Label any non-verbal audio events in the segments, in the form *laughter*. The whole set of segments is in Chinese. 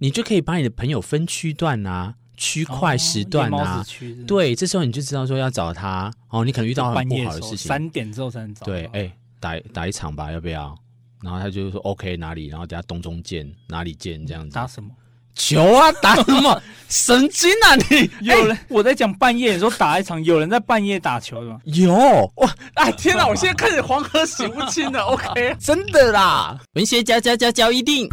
你就可以把你的朋友分区段啊。区块时段啊，哦、对，这时候你就知道说要找他哦，你可能遇到很不好的事情，三点之后才能找。对，哎、欸，打打一场吧，要不要？然后他就说 OK，哪里？然后等下东中见，哪里见？这样子。打什么球啊？*laughs* 打什么？神经啊你！有人、欸、我在讲半夜，你说打一场，有人在半夜打球的吗？有哇！哎天哪，我现在开始黄河洗不清了。OK，*laughs* 真的啦，文学家家家教一定。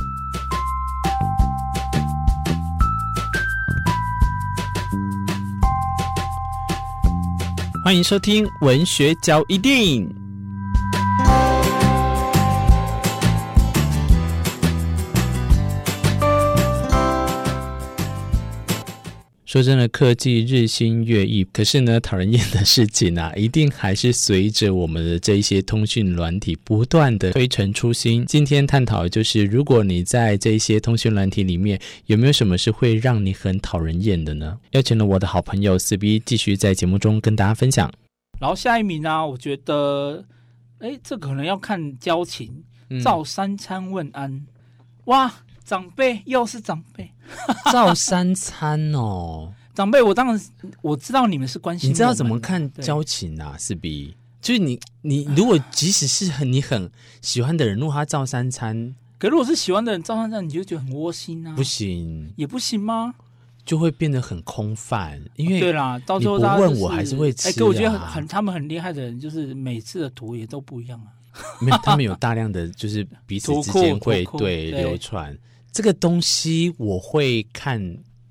欢迎收听文学交易电影。说真的，科技日新月异，可是呢，*laughs* 讨人厌的事情啊，*laughs* 一定还是随着我们的这一些通讯软体不断的推陈出新。今天探讨的就是，如果你在这一些通讯软体里面，有没有什么是会让你很讨人厌的呢？邀请了我的好朋友四 B 继续在节目中跟大家分享。然后下一名呢、啊，我觉得，哎，这可能要看交情，照三餐问安，嗯、哇。长辈又是长辈，照三餐哦。*laughs* 长辈，我当然我知道你们是关心。你知道怎么看交情啊？是比就是你你如果即使是很你很喜欢的人，如果他照三餐，可如果是喜欢的人照三餐，你就觉得很窝心啊？不行，也不行吗？就会变得很空泛，因为、哦、对啦，到时候他、就是、问我还是会吃、啊。哎，可我觉得很很他们很厉害的人，就是每次的图也都不一样啊。没有，他们有大量的就是彼此之间 *laughs* 会对流传。这个东西我会看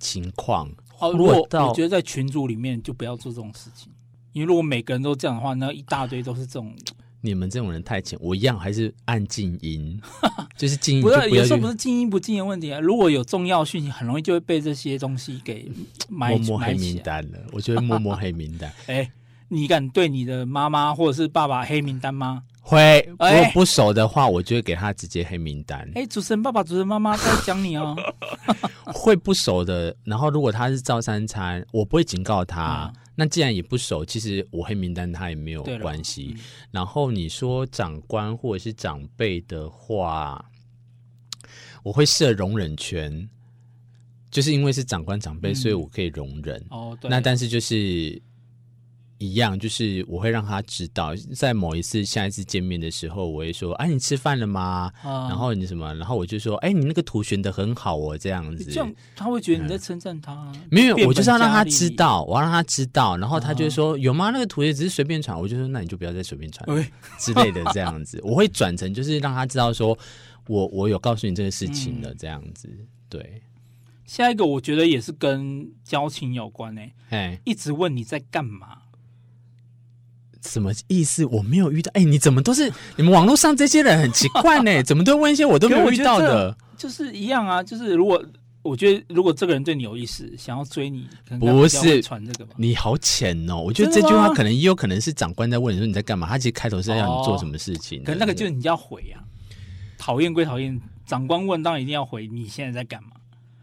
情况。哦，如果我觉得在群组里面就不要做这种事情，因为如果每个人都这样的话，那一大堆都是这种。你们这种人太浅，我一样还是按静音，*laughs* 就是静音不。不是有时候不是静音不静音的问题啊，如果有重要讯息，很容易就会被这些东西给埋摸摸黑名单了。我就会摸摸黑名单。*laughs* 哎，你敢对你的妈妈或者是爸爸黑名单吗？会，如果不熟的话，我就会给他直接黑名单。哎，主持人爸爸、主持人妈妈在讲你哦。*laughs* *laughs* 会不熟的，然后如果他是照三餐，我不会警告他。嗯、那既然也不熟，其实我黑名单他也没有关系。嗯、然后你说长官或者是长辈的话，我会设容忍权，就是因为是长官长辈，嗯、所以我可以容忍。哦，对。那但是就是。一样，就是我会让他知道，在某一次下一次见面的时候，我会说：“哎，你吃饭了吗？”嗯、然后你什么？然后我就说：“哎，你那个图选的很好哦，这样子。”这样他会觉得你在称赞他、啊嗯。没有，我就是要让他知道，我要让他知道，然后他就说：“嗯、有吗？那个图也只是随便传。”我就说：“那你就不要再随便传、嗯、*laughs* 之类的，这样子。”我会转成就是让他知道说，我我有告诉你这个事情的，这样子。对，下一个我觉得也是跟交情有关诶、欸。哎，一直问你在干嘛。什么意思？我没有遇到。哎，你怎么都是你们网络上这些人很奇怪呢？*laughs* 怎么都问一些我都没有遇到的？就是一样啊，就是如果我觉得如果这个人对你有意思，想要追你，不是传这个吧？你好浅哦！我觉得这句话可能也有可能是长官在问你说你在干嘛，他其实开头是在让你做什么事情。可能那个就是你要回啊。讨厌归讨厌，长官问当然一定要回。你现在在干嘛？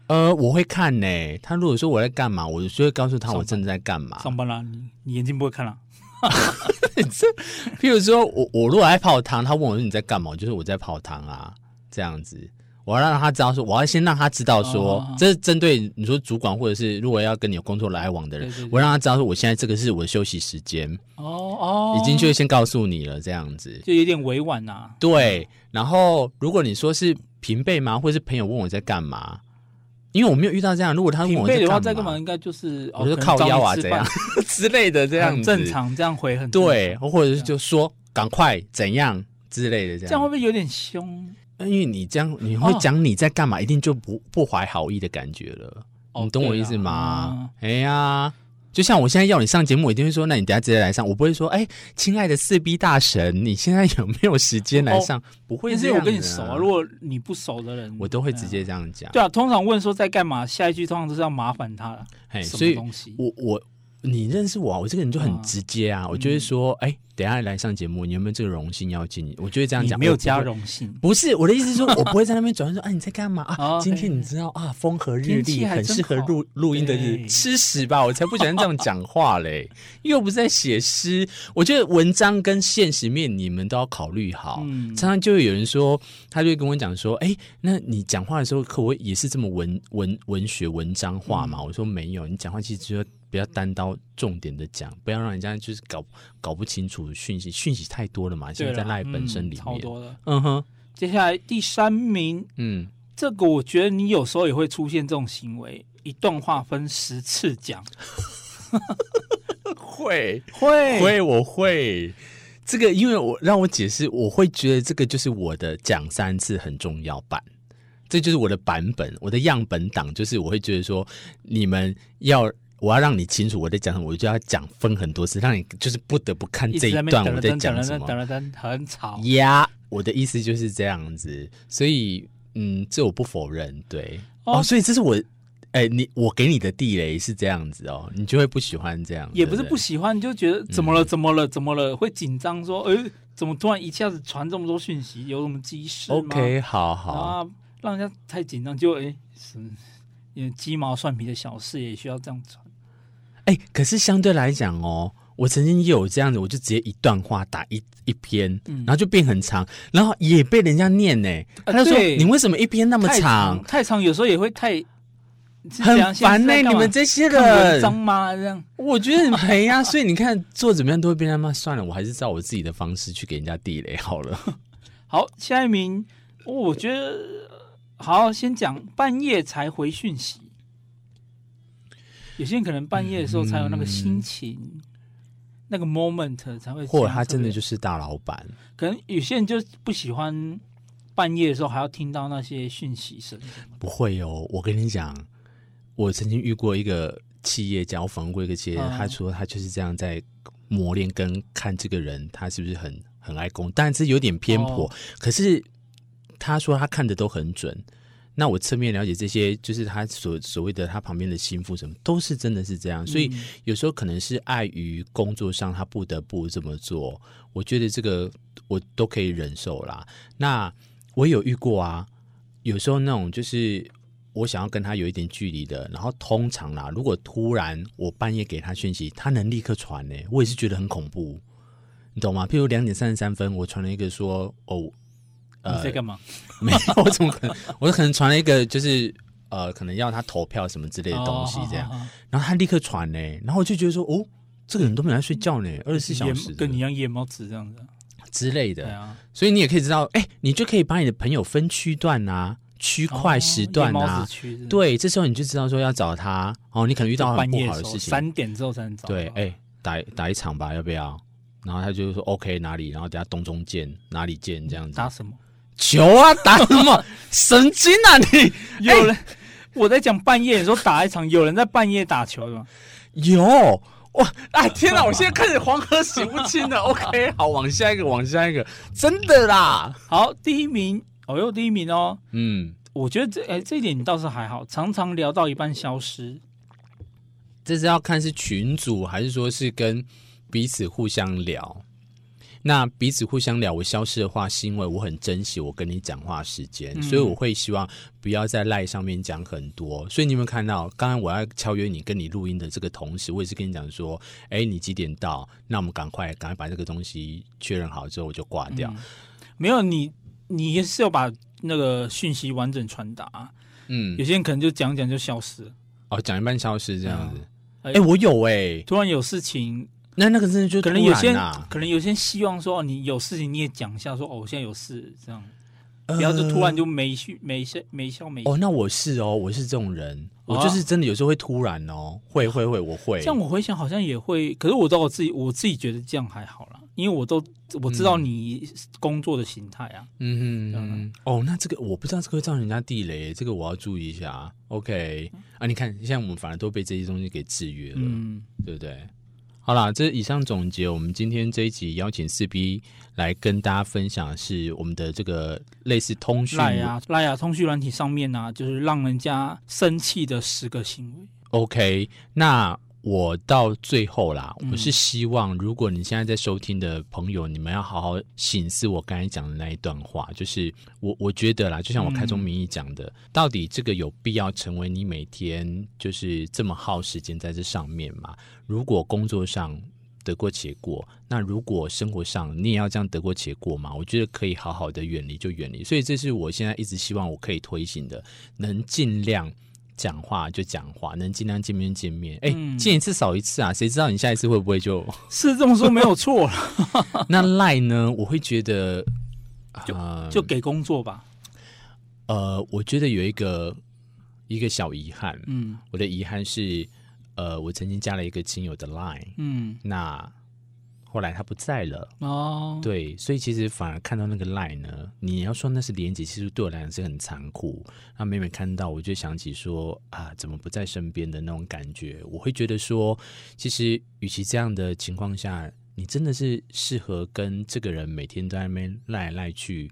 呃，我会看呢。他如果说我在干嘛，我就会告诉他我正在干嘛。上班啦，你你眼睛不会看了。*laughs* 这，譬如说我我如果爱泡汤，他问我说你在干嘛，就是我在泡汤啊，这样子，我要让他知道说，我要先让他知道说，哦、这是针对你说主管或者是如果要跟你有工作来往的人，对对对，我让他知道说，我现在这个是我的休息时间，哦哦，已经就先告诉你了，这样子就有点委婉啊。对，然后如果你说是平辈吗，或者是朋友问我在干嘛？因为我没有遇到这样，如果他问我在干嘛，在干嘛，应该就是我就靠腰啊，这样？*laughs* 之类的，这样正常，这样回很对，或者是就说赶快怎样之类的，这样。这样会不会有点凶？因为你这样你会讲你在干嘛，一定就不不怀好意的感觉了，你懂我意思吗？哎呀。就像我现在要你上节目，我一定会说，那你等下直接来上。我不会说，哎，亲爱的四 B 大神，你现在有没有时间来上？哦、不会因为我跟你熟啊。如果你不熟的人，我都会直接这样讲。对啊，通常问说在干嘛，下一句通常都是要麻烦他了。嘿，所以，我我你认识我，我这个人就很直接啊，我就会说，哎、嗯。等下来上节目，你有没有这个荣幸要进？我就会这样讲没有加荣幸，不是我的意思是说，*laughs* 我不会在那边转说啊，你在干嘛啊？*laughs* 今天你知道啊，风和日丽，很适合录录音的日，吃屎吧！我才不喜欢这样讲话嘞，*laughs* 又不是在写诗。我觉得文章跟现实面你们都要考虑好。常常就会有人说，他就会跟我讲说，哎，那你讲话的时候可我也是这么文文文学文章化嘛？我说没有，你讲话其实就。不要单刀重点的讲，不要让人家就是搞搞不清楚讯息，讯息太多了嘛。现在在赖本身里面，嗯、超多了。嗯哼，接下来第三名，嗯，这个我觉得你有时候也会出现这种行为，一段话分十次讲，*laughs* 会会会，我会这个，因为我让我解释，我会觉得这个就是我的讲三次很重要版，这就是我的版本，我的样本档，就是我会觉得说你们要。我要让你清楚我在讲什么，我就要讲分很多次，让你就是不得不看这一段我在讲什么。很吵呀！我的意思就是这样子，所以嗯，这我不否认。对哦，所以这是我哎，你我给你的地雷是这样子哦，你就会不喜欢这样。也不是不喜欢，就觉得怎么了？怎么了？怎么了？会紧张说，哎，怎么突然一下子传这么多讯息？有什么急事吗？OK，好好啊，让人家太紧张，就哎是，因为鸡毛蒜皮的小事也需要这样传。哎、欸，可是相对来讲哦，我曾经也有这样子，我就直接一段话打一一篇，嗯、然后就变很长，然后也被人家念呢。他就说：“你为什么一篇那么长？太长，有时候也会太很烦呢。你们这些人脏吗？这样我觉得很赔呀。所以你看，做怎么样都会被他骂。算了，我还是照我自己的方式去给人家地雷好了。*laughs* 好，下一名，我觉得好，先讲半夜才回讯息。有些人可能半夜的时候才有那个心情，嗯、那个 moment 才会，或者他真的就是大老板。可能有些人就不喜欢半夜的时候还要听到那些讯息声。不会哦，我跟你讲，我曾经遇过一个企业家，我访问过一个企业家，嗯、他说他就是这样在磨练跟看这个人，他是不是很很爱工，但是有点偏颇。哦、可是他说他看的都很准。那我侧面了解这些，就是他所所谓的他旁边的心腹什么，都是真的是这样。所以有时候可能是碍于工作上，他不得不这么做。我觉得这个我都可以忍受啦。那我有遇过啊，有时候那种就是我想要跟他有一点距离的，然后通常啦，如果突然我半夜给他讯息，他能立刻传呢，我也是觉得很恐怖，你懂吗？譬如两点三十三分，我传了一个说哦。你在干嘛？*laughs* 没有，我怎么可能？我可能传了一个，就是呃，可能要他投票什么之类的东西，这样。然后他立刻传呢，然后我就觉得说，哦，这个人都没来睡觉呢，二十四小时，跟你一样夜猫子这样子之类的。所以你也可以知道，哎，你就可以把你的朋友分区段啊，区块时段啊，对，这时候你就知道说要找他。哦，你可能遇到很不好的事情，三点之后才能找。对，哎，打打一场吧，要不要？然后他就说 OK，哪里？然后等下东中见，哪里见？这样子。打什么？球啊，打什么？*laughs* 神经啊你！有人？欸、我在讲半夜，你说打一场，有人在半夜打球的吗？有哇！哎，天哪！我现在开始黄河洗不清了。*laughs* OK，好，往下一个，往下一个，真的啦。好，第一名，哦哟，第一名哦。嗯，我觉得这哎、欸，这一点你倒是还好，常常聊到一半消失。这是要看是群主还是说是跟彼此互相聊。那彼此互相了，我消失的话，是因为我很珍惜我跟你讲话时间，嗯、所以我会希望不要在赖上面讲很多。所以你有没有看到，刚刚我要敲约你跟你录音的这个同时，我也是跟你讲说，哎，你几点到？那我们赶快赶快把这个东西确认好之后，我就挂掉。嗯、没有你，你也是要把那个讯息完整传达。嗯，有些人可能就讲讲就消失了。哦，讲一半消失这样子。哎、嗯，我有哎、欸，突然有事情。那那个真的就、啊、可能有些可能有些希望说，你有事情你也讲一下说，哦，我现在有事这样，然后就突然就没续没笑没笑没哦，那我是哦，我是这种人，我就是真的有时候会突然哦，会会会，我会。这样我回想好像也会，可是我知道我自己，我自己觉得这样还好啦，因为我都我知道你工作的形态啊。嗯哼嗯哦，那这个我不知道这个会造成人家地雷，这个我要注意一下。OK 啊，你看现在我们反而都被这些东西给制约了，嗯，对不对？好啦，这以上总结，我们今天这一集邀请四 B 来跟大家分享的是我们的这个类似通讯赖啊赖啊通讯软体上面呢、啊，就是让人家生气的十个行为。OK，那我到最后啦，我是希望，如果你现在在收听的朋友，你们要好好醒思我刚才讲的那一段话，就是我我觉得啦，就像我开宗明义讲的，到底这个有必要成为你每天就是这么耗时间在这上面吗？如果工作上得过且过，那如果生活上你也要这样得过且过吗？我觉得可以好好的远离就远离，所以这是我现在一直希望我可以推行的，能尽量。讲话就讲话，能尽量见面见面。哎、欸，见一次少一次啊！谁知道你下一次会不会就 *laughs* 是这么说没有错了。*laughs* 那赖呢？我会觉得就、呃、就给工作吧。呃，我觉得有一个一个小遗憾。嗯，我的遗憾是，呃，我曾经加了一个亲友的 Line，。嗯，那。后来他不在了哦，对，所以其实反而看到那个 line 呢，你要说那是连接，其实对我来讲是很残酷。那每每看到，我就想起说啊，怎么不在身边的那种感觉，我会觉得说，其实与其这样的情况下，你真的是适合跟这个人每天都在那边赖来赖去，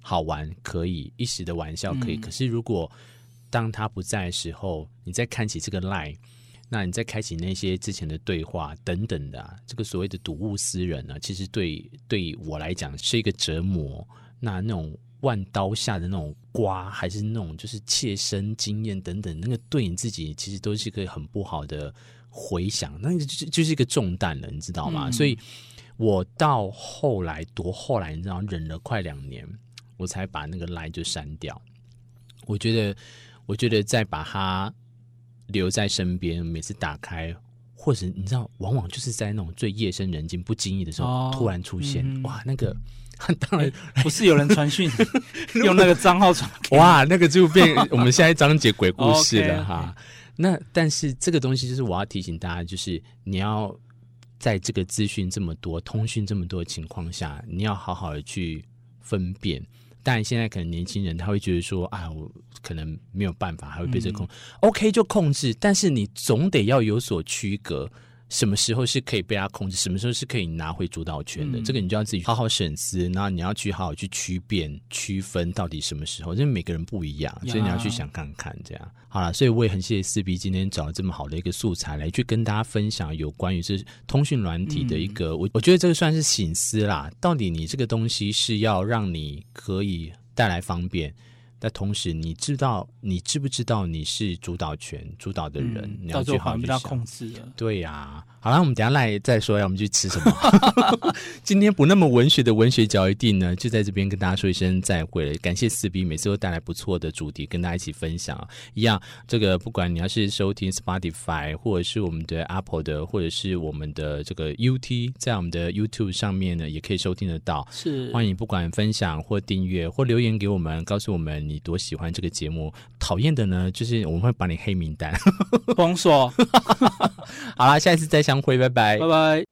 好玩可以一时的玩笑可以，嗯、可是如果当他不在的时候，你再看起这个 line。那你再开启那些之前的对话等等的，啊，这个所谓的睹物思人呢，其实对对我来讲是一个折磨。那那种万刀下的那种刮，还是那种就是切身经验等等，那个对你自己其实都是一个很不好的回想，那就就是一个重担了，你知道吗？嗯、所以我到后来多后来，你知道，忍了快两年，我才把那个 LINE 就删掉。我觉得，我觉得再把它。留在身边，每次打开，或者你知道，往往就是在那种最夜深人静、不经意的时候，哦、突然出现。嗯、哇，那个 *laughs* 当然不是有人传讯 *laughs* 用那个账号传。哇，那个就变我们下一章节鬼故事了 *laughs* 哈。那但是这个东西就是我要提醒大家，就是你要在这个资讯这么多、通讯这么多的情况下，你要好好的去分辨。但现在可能年轻人他会觉得说，啊，我可能没有办法，还会被这控、嗯、，OK 就控制，但是你总得要有所区隔。什么时候是可以被他控制？什么时候是可以拿回主导权的？嗯、这个你就要自己好好审思，然后你要去好好去区辨、区分到底什么时候，因为每个人不一样，所以你要去想看看这样。好了，所以我也很谢谢四 B 今天找了这么好的一个素材来去跟大家分享有关于这通讯软体的一个，我、嗯、我觉得这个算是省思啦。到底你这个东西是要让你可以带来方便？但同时，你知道，你知不知道你是主导权主导的人？嗯、你要去好好去控制了。对呀、啊，好了，我们等下来再说，要我们去吃什么？*laughs* 今天不那么文学的文学角一定呢，就在这边跟大家说一声再会了。感谢四 B 每次都带来不错的主题跟大家一起分享。一样，这个不管你要是收听 Spotify，或者是我们的 Apple 的，或者是我们的这个 UT，在我们的 YouTube 上面呢，也可以收听得到。是，欢迎不管分享或订阅或留言给我们，告诉我们。你多喜欢这个节目？讨厌的呢，就是我们会把你黑名单封锁。*laughs* *laughs* 好啦，下一次再相会，拜拜，拜拜。